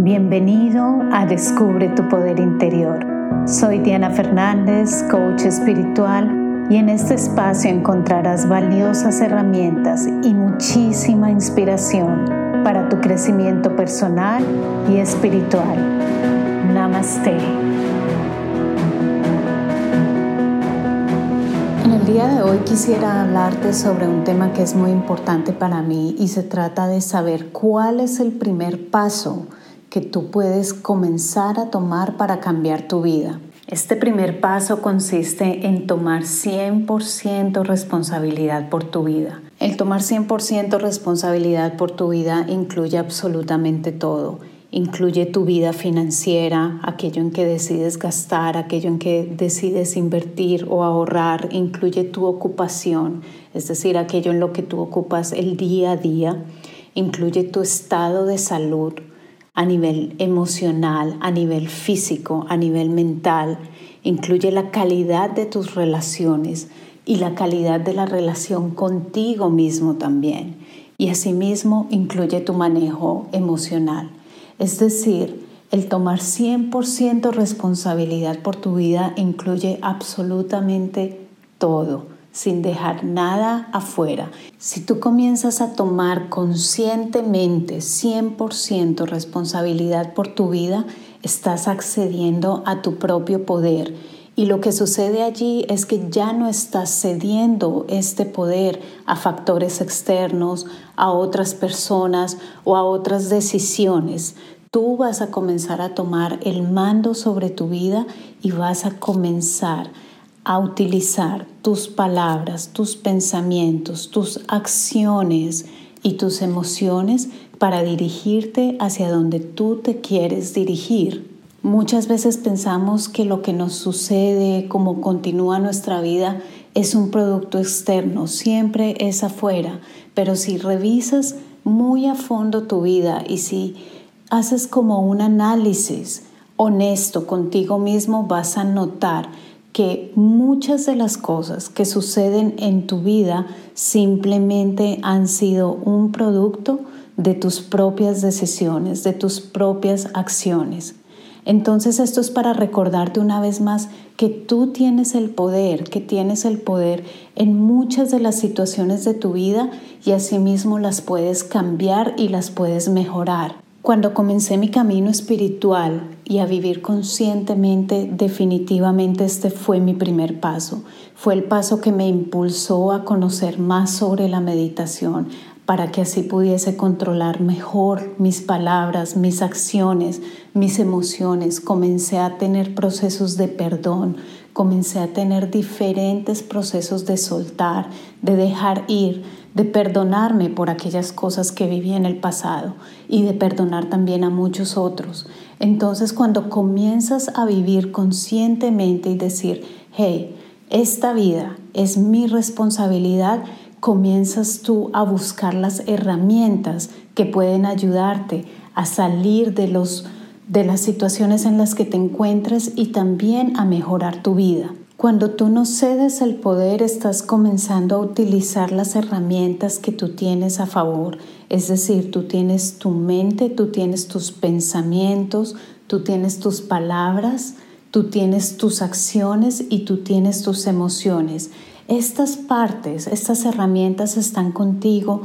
Bienvenido a Descubre tu Poder Interior. Soy Diana Fernández, coach espiritual, y en este espacio encontrarás valiosas herramientas y muchísima inspiración para tu crecimiento personal y espiritual. Namaste. En el día de hoy quisiera hablarte sobre un tema que es muy importante para mí y se trata de saber cuál es el primer paso que tú puedes comenzar a tomar para cambiar tu vida. Este primer paso consiste en tomar 100% responsabilidad por tu vida. El tomar 100% responsabilidad por tu vida incluye absolutamente todo Incluye tu vida financiera, aquello en que decides gastar, aquello en que decides invertir o ahorrar. Incluye tu ocupación, es decir, aquello en lo que tú ocupas el día a día. Incluye tu estado de salud a nivel emocional, a nivel físico, a nivel mental. Incluye la calidad de tus relaciones y la calidad de la relación contigo mismo también. Y asimismo incluye tu manejo emocional. Es decir, el tomar 100% responsabilidad por tu vida incluye absolutamente todo, sin dejar nada afuera. Si tú comienzas a tomar conscientemente 100% responsabilidad por tu vida, estás accediendo a tu propio poder. Y lo que sucede allí es que ya no estás cediendo este poder a factores externos, a otras personas o a otras decisiones, tú vas a comenzar a tomar el mando sobre tu vida y vas a comenzar a utilizar tus palabras, tus pensamientos, tus acciones y tus emociones para dirigirte hacia donde tú te quieres dirigir. Muchas veces pensamos que lo que nos sucede, como continúa nuestra vida, es un producto externo, siempre es afuera, pero si revisas muy a fondo tu vida y si haces como un análisis honesto contigo mismo, vas a notar que muchas de las cosas que suceden en tu vida simplemente han sido un producto de tus propias decisiones, de tus propias acciones. Entonces esto es para recordarte una vez más que tú tienes el poder, que tienes el poder en muchas de las situaciones de tu vida y asimismo las puedes cambiar y las puedes mejorar. Cuando comencé mi camino espiritual y a vivir conscientemente, definitivamente este fue mi primer paso. Fue el paso que me impulsó a conocer más sobre la meditación para que así pudiese controlar mejor mis palabras, mis acciones, mis emociones. Comencé a tener procesos de perdón, comencé a tener diferentes procesos de soltar, de dejar ir, de perdonarme por aquellas cosas que viví en el pasado y de perdonar también a muchos otros. Entonces cuando comienzas a vivir conscientemente y decir, hey, esta vida es mi responsabilidad, comienzas tú a buscar las herramientas que pueden ayudarte a salir de los de las situaciones en las que te encuentres y también a mejorar tu vida. Cuando tú no cedes el poder, estás comenzando a utilizar las herramientas que tú tienes a favor. Es decir, tú tienes tu mente, tú tienes tus pensamientos, tú tienes tus palabras, tú tienes tus acciones y tú tienes tus emociones. Estas partes, estas herramientas están contigo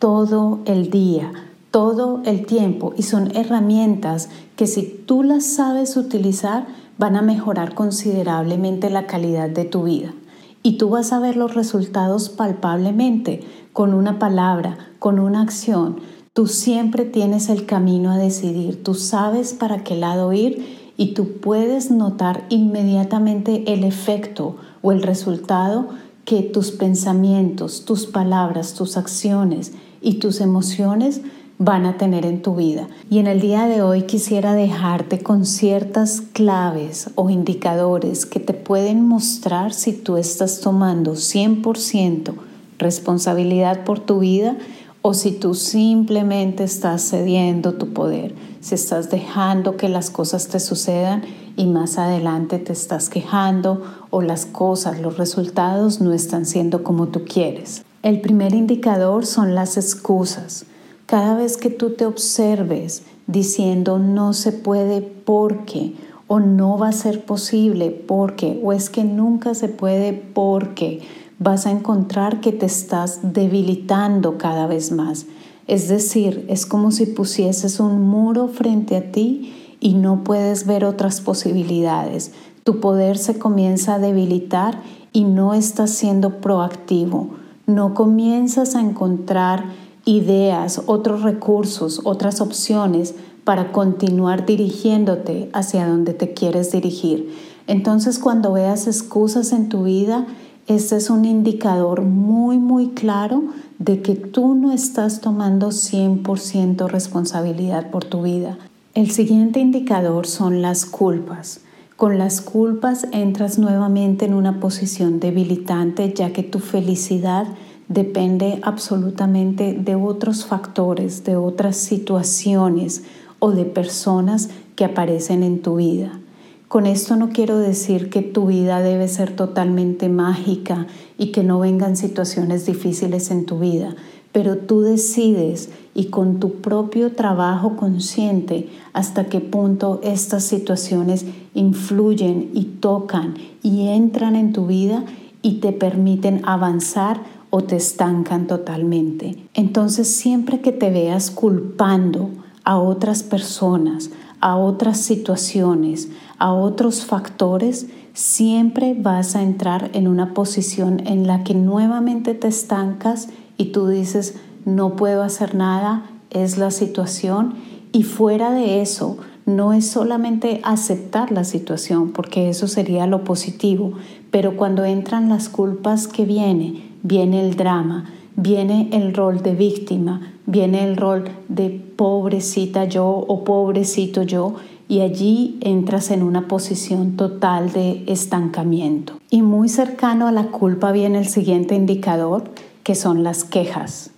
todo el día, todo el tiempo y son herramientas que si tú las sabes utilizar, van a mejorar considerablemente la calidad de tu vida. Y tú vas a ver los resultados palpablemente con una palabra, con una acción. Tú siempre tienes el camino a decidir, tú sabes para qué lado ir y tú puedes notar inmediatamente el efecto o el resultado que tus pensamientos, tus palabras, tus acciones y tus emociones van a tener en tu vida. Y en el día de hoy quisiera dejarte con ciertas claves o indicadores que te pueden mostrar si tú estás tomando 100% responsabilidad por tu vida o si tú simplemente estás cediendo tu poder, si estás dejando que las cosas te sucedan y más adelante te estás quejando o las cosas, los resultados no están siendo como tú quieres. El primer indicador son las excusas. Cada vez que tú te observes diciendo no se puede porque o no va a ser posible porque o es que nunca se puede porque vas a encontrar que te estás debilitando cada vez más. Es decir, es como si pusieses un muro frente a ti y no puedes ver otras posibilidades. Tu poder se comienza a debilitar y no estás siendo proactivo. No comienzas a encontrar ideas, otros recursos, otras opciones para continuar dirigiéndote hacia donde te quieres dirigir. Entonces cuando veas excusas en tu vida, este es un indicador muy, muy claro de que tú no estás tomando 100% responsabilidad por tu vida. El siguiente indicador son las culpas. Con las culpas entras nuevamente en una posición debilitante ya que tu felicidad depende absolutamente de otros factores, de otras situaciones o de personas que aparecen en tu vida. Con esto no quiero decir que tu vida debe ser totalmente mágica y que no vengan situaciones difíciles en tu vida, pero tú decides y con tu propio trabajo consciente hasta qué punto estas situaciones influyen y tocan y entran en tu vida y te permiten avanzar o te estancan totalmente. Entonces siempre que te veas culpando a otras personas, a otras situaciones, a otros factores, siempre vas a entrar en una posición en la que nuevamente te estancas y tú dices, no puedo hacer nada, es la situación. Y fuera de eso, no es solamente aceptar la situación, porque eso sería lo positivo, pero cuando entran las culpas que viene, viene el drama, viene el rol de víctima, viene el rol de pobrecita yo o pobrecito yo y allí entras en una posición total de estancamiento. Y muy cercano a la culpa viene el siguiente indicador, que son las quejas.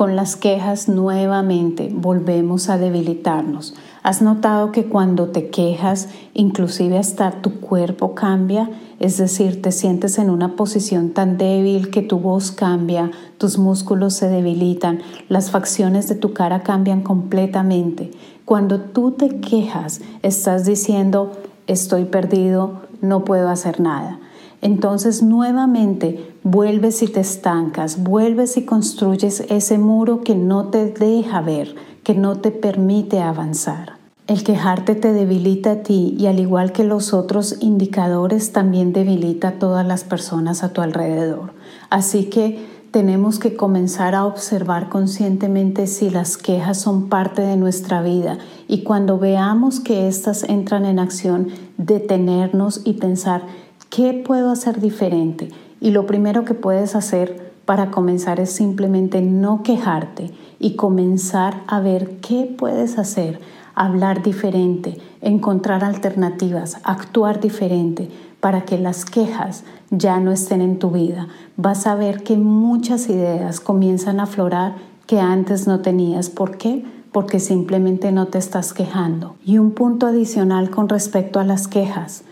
Con las quejas nuevamente volvemos a debilitarnos. ¿Has notado que cuando te quejas, inclusive hasta tu cuerpo cambia? Es decir, te sientes en una posición tan débil que tu voz cambia, tus músculos se debilitan, las facciones de tu cara cambian completamente. Cuando tú te quejas, estás diciendo, estoy perdido, no puedo hacer nada. Entonces nuevamente vuelves y te estancas, vuelves y construyes ese muro que no te deja ver, que no te permite avanzar. El quejarte te debilita a ti y al igual que los otros indicadores también debilita a todas las personas a tu alrededor. Así que tenemos que comenzar a observar conscientemente si las quejas son parte de nuestra vida y cuando veamos que éstas entran en acción, detenernos y pensar, ¿qué puedo hacer diferente? Y lo primero que puedes hacer para comenzar es simplemente no quejarte y comenzar a ver qué puedes hacer, hablar diferente, encontrar alternativas, actuar diferente para que las quejas ya no estén en tu vida. Vas a ver que muchas ideas comienzan a aflorar que antes no tenías. ¿Por qué? Porque simplemente no te estás quejando. Y un punto adicional con respecto a las quejas.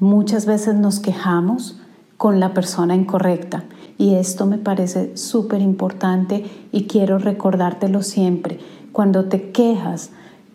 Muchas veces nos quejamos con la persona incorrecta. Y esto me parece súper importante y quiero recordártelo siempre. Cuando te quejas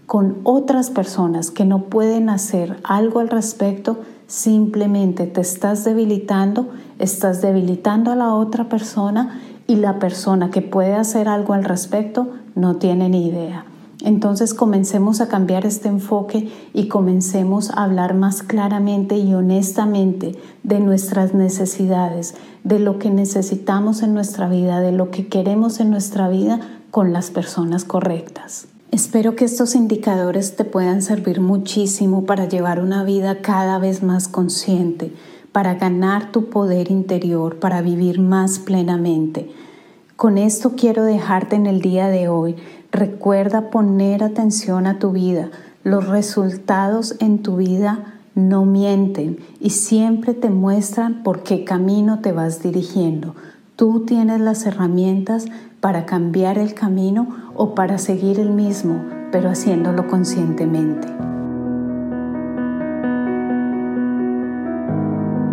con otras personas que no pueden hacer algo al respecto, simplemente te estás debilitando, estás debilitando a la otra persona y la persona que puede hacer algo al respecto no tiene ni idea. Entonces comencemos a cambiar este enfoque y comencemos a hablar más claramente y honestamente de nuestras necesidades, de lo que necesitamos en nuestra vida, de lo que queremos en nuestra vida con las personas correctas. Espero que estos indicadores te puedan servir muchísimo para llevar una vida cada vez más consciente, para ganar tu poder interior, para vivir más plenamente. Con esto quiero dejarte en el día de hoy. Recuerda poner atención a tu vida. Los resultados en tu vida no mienten y siempre te muestran por qué camino te vas dirigiendo. Tú tienes las herramientas para cambiar el camino o para seguir el mismo, pero haciéndolo conscientemente.